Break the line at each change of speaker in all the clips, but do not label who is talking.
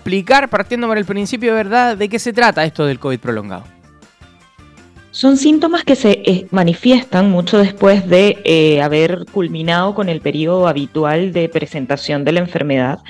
explicar, partiendo por el principio, ¿verdad?, de qué se trata esto del COVID prolongado.
Son síntomas que se eh, manifiestan mucho después de eh, haber culminado con el periodo habitual de presentación de la enfermedad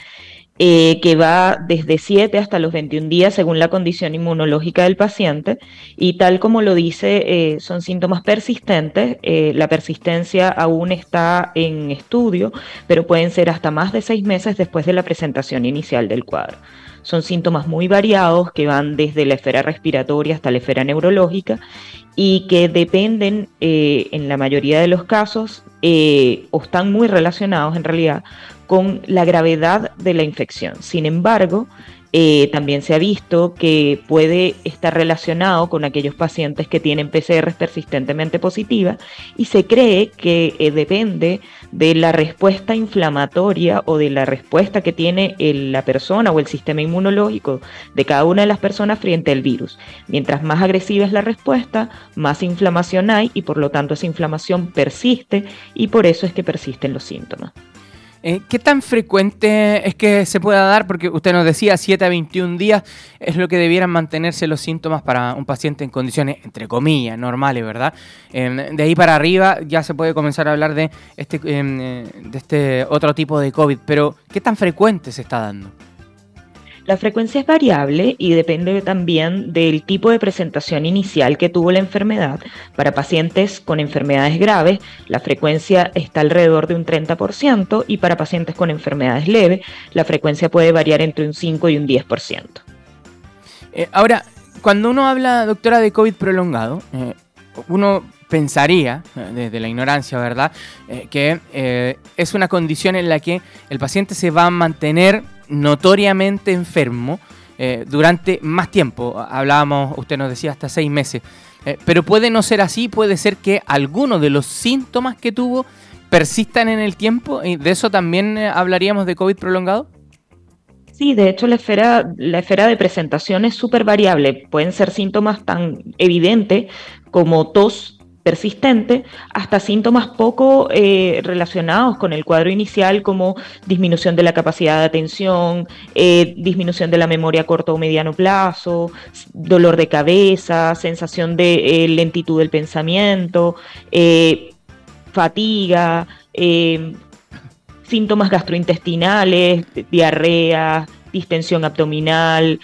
eh, que va desde 7 hasta los 21 días según la condición inmunológica del paciente y tal como lo dice, eh, son síntomas persistentes. Eh, la persistencia aún está en estudio, pero pueden ser hasta más de seis meses después de la presentación inicial del cuadro. Son síntomas muy variados que van desde la esfera respiratoria hasta la esfera neurológica y que dependen en la mayoría de los casos o están muy relacionados en realidad con la gravedad de la infección. Sin embargo, eh, también se ha visto que puede estar relacionado con aquellos pacientes que tienen PCR persistentemente positiva y se cree que eh, depende de la respuesta inflamatoria o de la respuesta que tiene la persona o el sistema inmunológico de cada una de las personas frente al virus. Mientras más agresiva es la respuesta, más inflamación hay y por lo tanto esa inflamación persiste y por eso es que persisten los síntomas.
Eh, ¿Qué tan frecuente es que se pueda dar? Porque usted nos decía 7 a 21 días es lo que debieran mantenerse los síntomas para un paciente en condiciones, entre comillas, normales, ¿verdad? Em, de ahí para arriba ya se puede comenzar a hablar de este, em, de este otro tipo de COVID, pero ¿qué tan frecuente se está dando?
La frecuencia es variable y depende también del tipo de presentación inicial que tuvo la enfermedad. Para pacientes con enfermedades graves, la frecuencia está alrededor de un 30% y para pacientes con enfermedades leves, la frecuencia puede variar entre un 5 y un 10%.
Eh, ahora, cuando uno habla, doctora, de COVID prolongado, eh, uno pensaría, eh, desde la ignorancia, ¿verdad?, que es una condición en la que el paciente se va a mantener notoriamente enfermo eh, durante más tiempo. Hablábamos, usted nos decía, hasta seis meses. Eh, pero puede no ser así, puede ser que algunos de los síntomas que tuvo persistan en el tiempo. ¿Y de eso también eh, hablaríamos de COVID prolongado?
Sí, de hecho la esfera, la esfera de presentación es súper variable. Pueden ser síntomas tan evidentes como tos persistente hasta síntomas poco eh, relacionados con el cuadro inicial como disminución de la capacidad de atención, eh, disminución de la memoria a corto o mediano plazo, dolor de cabeza, sensación de eh, lentitud del pensamiento, fatiga, síntomas gastrointestinales, diarrea, distensión abdominal,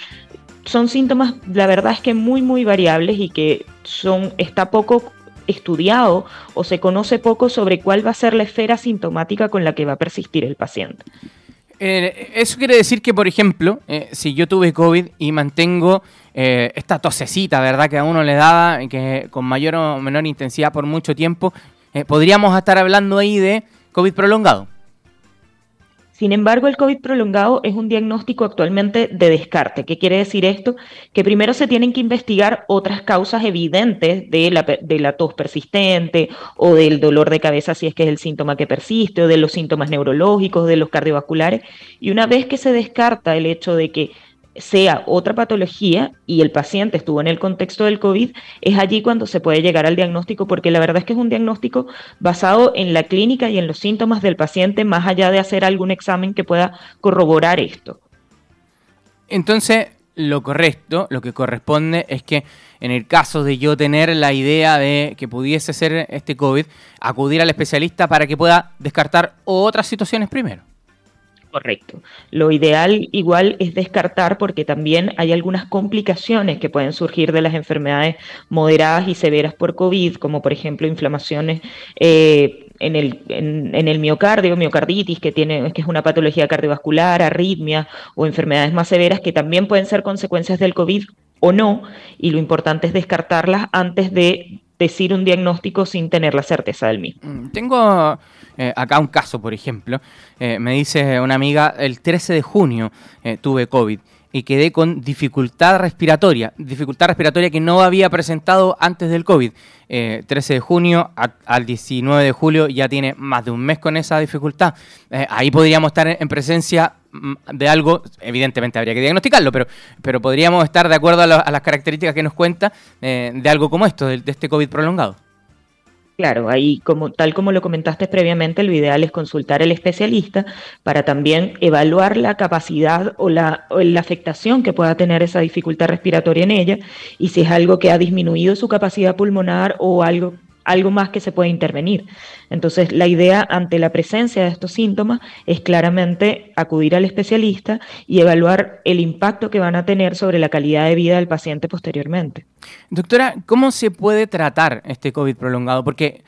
son síntomas, la verdad es que muy, muy variables y que son, está poco estudiado o se conoce poco sobre cuál va a ser la esfera sintomática con la que va a persistir el paciente.
Eh, eso quiere decir que, por ejemplo, eh, si yo tuve COVID y mantengo eh, esta tosecita, ¿verdad? Que a uno le daba, que con mayor o menor intensidad por mucho tiempo, podríamos estar hablando ahí de COVID prolongado.
Sin embargo, el COVID prolongado es un diagnóstico actualmente de descarte. ¿Qué quiere decir esto? Que primero se tienen que investigar otras causas evidentes de la, tos persistente o del dolor de cabeza si es que es el síntoma que persiste o de los síntomas neurológicos, de los cardiovasculares. Y una vez que se descarta el hecho de que sea otra patología y el paciente estuvo en el contexto del COVID, es allí cuando se puede llegar al diagnóstico, porque la verdad es que es un diagnóstico basado en la clínica y en los síntomas del paciente, más allá de hacer algún examen que pueda corroborar esto.
Entonces, lo correcto, lo que corresponde es que en el caso de yo tener la idea de que pudiese ser este COVID, acudir al especialista para que pueda descartar otras situaciones primero.
Correcto. Lo ideal igual es descartar porque también hay algunas complicaciones que pueden surgir de las enfermedades moderadas y severas por COVID, como por ejemplo inflamaciones eh, en, el, miocardio, miocarditis, que, tiene, que es una patología cardiovascular, arritmia o enfermedades más severas que también pueden ser consecuencias del COVID o no, y lo importante es descartarlas antes de decir un diagnóstico sin tener la certeza del mismo.
Mm, tengo eh, acá un caso, por ejemplo. Eh, me dice una amiga, el 13 de junio eh, tuve COVID y quedé con dificultad respiratoria, dificultad respiratoria que no había presentado antes del COVID. 13 de junio al 19 de julio ya tiene más de un mes con esa dificultad. ahí podríamos estar en presencia mm, de algo, evidentemente habría que diagnosticarlo, pero, pero podríamos estar de acuerdo a, las características que nos cuenta de algo como esto, de este COVID prolongado.
Claro, ahí como tal como lo comentaste previamente, lo ideal es consultar al especialista para también evaluar la capacidad o la, o la, afectación que pueda tener esa dificultad respiratoria en ella y si es algo que ha disminuido su capacidad pulmonar o algo algo más que se puede intervenir. Entonces, la idea ante la presencia de estos síntomas es claramente acudir al especialista y evaluar el impacto que van a tener sobre la calidad de vida del paciente posteriormente.
Doctora, ¿cómo se puede tratar este COVID prolongado? Porque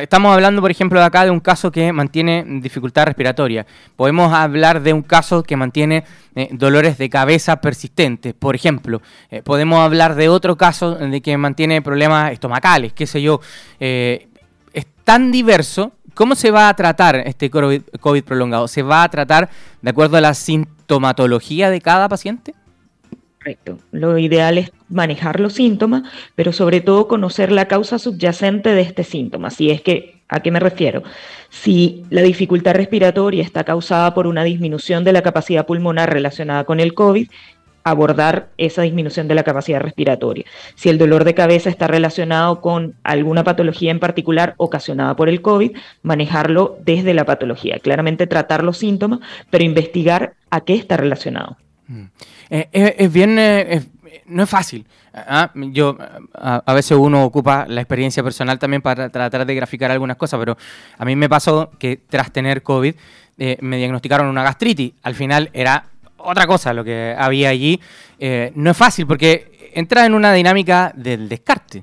estamos hablando, por ejemplo, de acá de un caso que mantiene dificultad respiratoria. Podemos hablar de un caso que mantiene eh, dolores de cabeza persistentes, por ejemplo. Eh, podemos hablar de otro caso de que mantiene problemas estomacales, qué sé yo. es tan diverso. ¿Cómo se va a tratar este COVID prolongado? ¿Se va a tratar de acuerdo a la sintomatología de cada paciente?
Correcto. Lo ideal es manejar los síntomas, pero sobre todo conocer la causa subyacente de este síntoma. Si es que, ¿a qué me refiero? Si la dificultad respiratoria está causada por una disminución de la capacidad pulmonar relacionada con el COVID, abordar esa disminución de la capacidad respiratoria. Si el dolor de cabeza está relacionado con alguna patología en particular ocasionada por el COVID, manejarlo desde la patología. Claramente tratar los síntomas, pero investigar a qué está relacionado.
Mm. Eh, es, bien, eh, no es fácil. ¿ah? Yo, a, veces uno ocupa la experiencia personal también para tratar de graficar algunas cosas, pero a mí me pasó que tras tener COVID eh, me diagnosticaron una gastritis. Al final era otra cosa lo que había allí. no es fácil porque entra en una dinámica del descarte.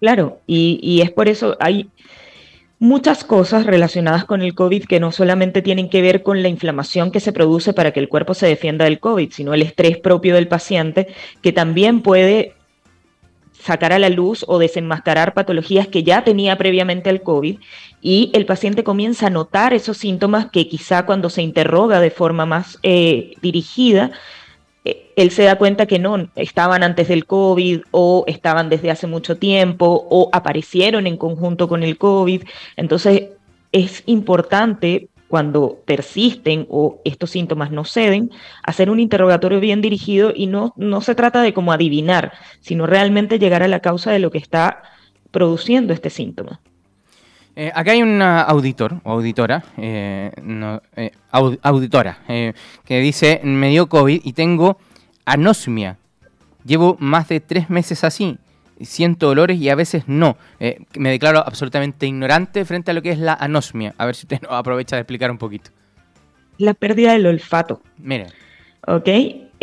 Claro, y, y es por eso hay muchas cosas relacionadas con el COVID que no solamente tienen que ver con la inflamación que se produce para que el cuerpo se defienda del COVID, sino el estrés propio del paciente, que también puede sacar a la luz o desenmascarar patologías que ya tenía previamente al COVID y el paciente comienza a notar esos síntomas que quizá cuando se interroga de forma más eh, dirigida él se da cuenta que no, estaban antes del COVID o estaban desde hace mucho tiempo o aparecieron en conjunto con el COVID. Entonces es importante cuando persisten o estos síntomas no ceden, hacer un interrogatorio bien dirigido y no, no se trata de como adivinar, sino realmente llegar a la causa de lo que está produciendo este síntoma.
Eh, acá hay una auditor o auditora, eh, eh, auditora, que dice, me dio COVID y tengo anosmia. Llevo más de tres meses así. Siento dolores y a veces no. me declaro absolutamente ignorante frente a lo que es la anosmia. A ver si usted nos aprovecha de explicar un poquito.
La pérdida del olfato.
Mire.
¿Ok?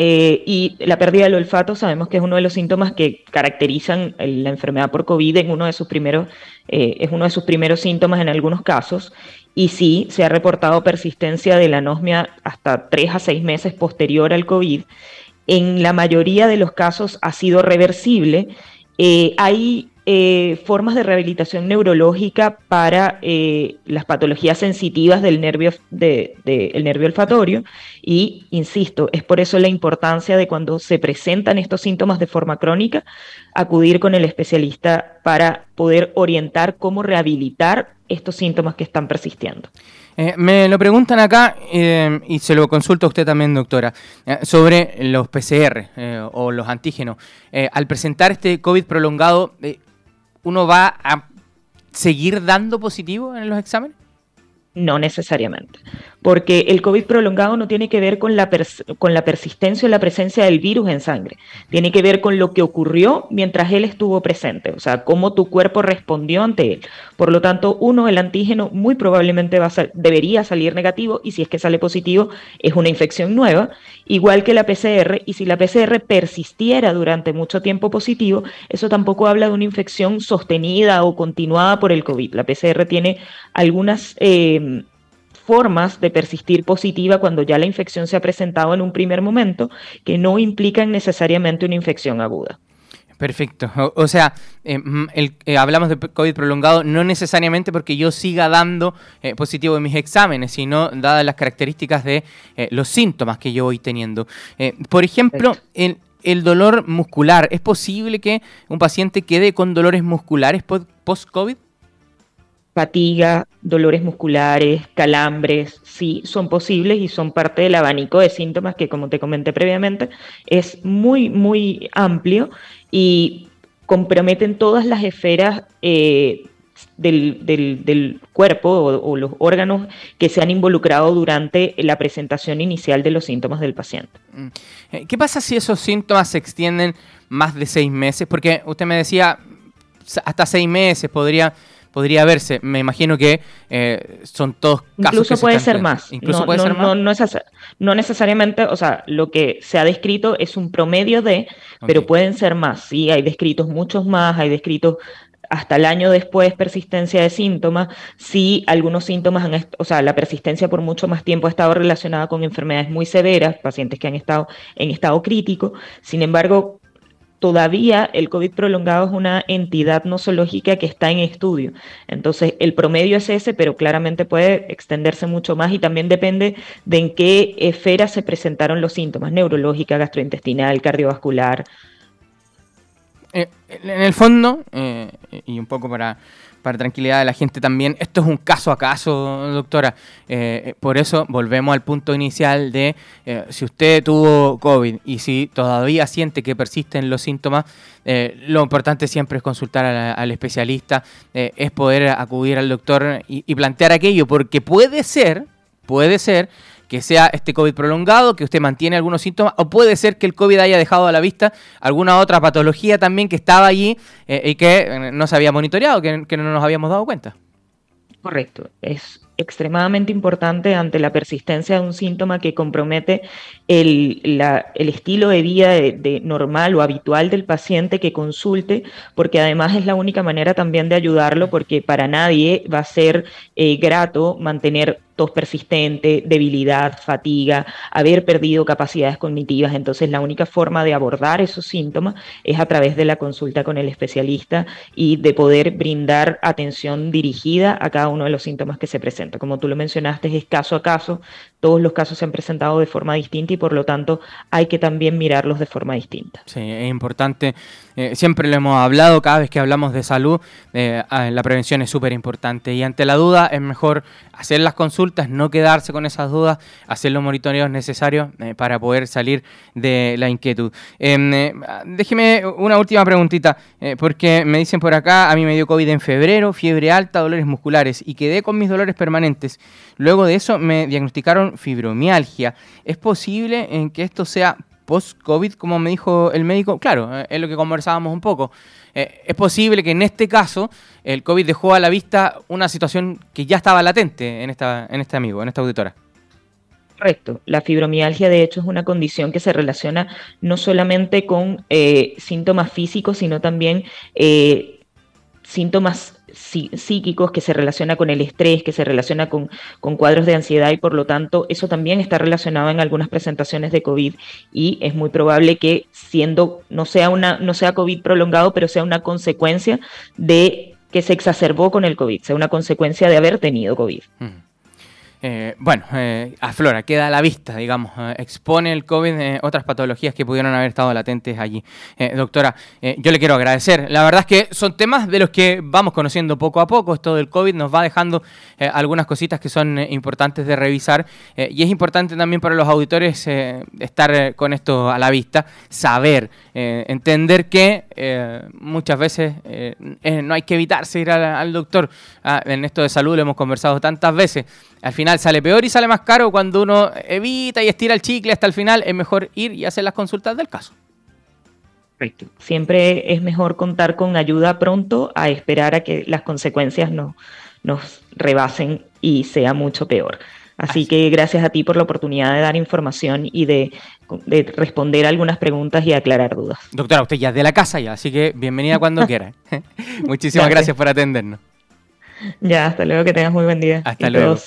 Eh, y la pérdida del olfato sabemos que es uno de los síntomas que caracterizan la enfermedad por COVID en uno de sus primeros, eh, es uno de sus primeros síntomas en algunos casos. Y sí, se ha reportado persistencia de la anosmia hasta tres a seis meses posterior al COVID. En la mayoría de los casos ha sido reversible. Eh, hay eh, formas de rehabilitación neurológica para eh, las patologías sensitivas del nervio, nervio olfatorio y, insisto, es por eso la importancia de cuando se presentan estos síntomas de forma crónica, acudir con el especialista para poder orientar cómo rehabilitar estos síntomas que están persistiendo.
Eh, me lo preguntan acá y se lo consulta a usted también, doctora, sobre los PCR o los antígenos. al presentar este COVID prolongado, uno va a seguir dando positivo en los exámenes?
No necesariamente, porque el COVID prolongado no tiene que ver con la, con la persistencia o la presencia del virus en sangre, tiene que ver con lo que ocurrió mientras él estuvo presente, o sea, cómo tu cuerpo respondió ante él. Por lo tanto, uno, el antígeno muy probablemente va a debería salir negativo y si es que sale positivo es una infección nueva, igual que la PCR, y si la PCR persistiera durante mucho tiempo positivo, eso tampoco habla de una infección sostenida o continuada por el COVID. La PCR tiene algunas... Eh, formas de persistir positiva cuando ya la infección se ha presentado en un primer momento, que no implican necesariamente una infección aguda.
Perfecto. O, sea, eh, mm, eh, hablamos de COVID prolongado no necesariamente porque yo siga dando eh, positivo en mis exámenes, sino dadas las características de los síntomas que yo voy teniendo. por ejemplo, el, el, dolor muscular. ¿Es posible que un paciente quede con dolores musculares post-COVID?
Fatiga, dolores musculares, calambres, sí, son posibles y son parte del abanico de síntomas que, como te comenté previamente, es muy, muy amplio y comprometen todas las esferas eh, del, cuerpo o, los órganos que se han involucrado durante la presentación inicial de los síntomas del paciente. Mm.
Eh, ¿Qué pasa si esos síntomas se extienden más de seis meses? Porque usted me decía, hasta seis meses podría podría verse. Me imagino que eh, son todos
casos. Incluso puede ser más. Incluso no, puede ser más. No, necesariamente, o sea, lo que se ha descrito es un promedio de, pero pueden ser más. Sí, hay descritos muchos más, hay descritos hasta el año después persistencia de síntomas, si algunos síntomas, han o sea, la persistencia por mucho más tiempo ha estado relacionada con enfermedades muy severas, pacientes que han estado en estado crítico. Sin embargo, todavía el COVID prolongado es una entidad nosológica que está en estudio. Entonces, el promedio es ese, pero claramente puede extenderse mucho más y también depende de en qué esfera se presentaron los síntomas, neurológica, gastrointestinal, cardiovascular,
eh, en el fondo, eh, y un poco para, para tranquilidad de la gente también, esto es un caso a caso, doctora. Eh, por eso volvemos al punto inicial de si usted tuvo COVID y si todavía siente que persisten los síntomas, lo importante siempre es consultar al especialista, es poder acudir al doctor y plantear aquello, porque puede ser, puede ser que sea este COVID prolongado, que usted mantiene algunos síntomas, o puede ser que el COVID haya dejado a la vista alguna otra patología también que estaba allí eh, y que eh, no se había monitoreado, que, que no nos habíamos dado cuenta.
Correcto, es extremadamente importante ante la persistencia de un síntoma que compromete el, el estilo de vida de, normal o habitual del paciente que consulte, porque además es la única manera también de ayudarlo, porque para nadie va a ser eh, grato mantener tos persistente, debilidad, fatiga, haber perdido capacidades cognitivas. Entonces, la única forma de abordar esos síntomas es a través de la consulta con el especialista y de poder brindar atención dirigida a cada uno de los síntomas que se presentan. Como tú lo mencionaste, es caso a caso, todos los casos se han presentado de forma distinta y por lo tanto hay que también mirarlos de forma distinta.
Sí, es importante, eh, siempre lo hemos hablado, cada vez que hablamos de salud, eh, ah, la prevención es súper importante y ante la duda es mejor hacer las consultas, no quedarse con esas dudas, hacer los monitoreos necesarios eh, para poder salir de la inquietud. Em, déjeme una última preguntita, porque me dicen por acá, a mí me dio COVID en febrero, fiebre alta, dolores musculares y quedé con mis dolores permanentes. Luego de eso me diagnosticaron fibromialgia. ¿Es posible en que esto sea post-COVID, como me dijo el médico? Claro, eh, es lo que conversábamos un poco. Eh, es posible que en este caso el COVID dejó a la vista una situación que ya estaba latente en, esta, en este amigo, en esta auditora.
Correcto. La fibromialgia, de hecho, es una condición que se relaciona no solamente con eh, síntomas físicos, sino también síntomas psíquicos que se relaciona con el estrés, que se relaciona con, con, cuadros de ansiedad y por lo tanto eso también está relacionado en algunas presentaciones de COVID y es muy probable que siendo, no sea, una, no sea COVID prolongado, pero sea una consecuencia de que se exacerbó con el COVID, sea una consecuencia de haber tenido COVID.
Eh, bueno, eh, aflora, queda a la vista, digamos, eh, expone el COVID otras patologías que pudieron haber estado latentes allí. doctora, yo le quiero agradecer. La verdad es que son temas de los que vamos conociendo poco a poco. Esto del COVID nos va dejando algunas cositas que son importantes de revisar y es importante también para los auditores estar con esto a la vista, saber, entender que muchas veces no hay que evitarse ir al, doctor. Ah, en esto de salud lo hemos conversado tantas veces. Al final sale peor y sale más caro cuando uno evita y estira el chicle hasta el final. Es mejor ir y hacer las consultas del caso.
Perfecto. Siempre es mejor contar con ayuda pronto a esperar a que las consecuencias no, nos rebasen y sea mucho peor. Así, que gracias a ti por la oportunidad de dar información y de, responder algunas preguntas y aclarar dudas.
Doctora, usted ya es de la casa ya, así que bienvenida cuando quiera. Muchísimas gracias por atendernos.
Ya, hasta luego, que tengas muy buen día.
Hasta luego.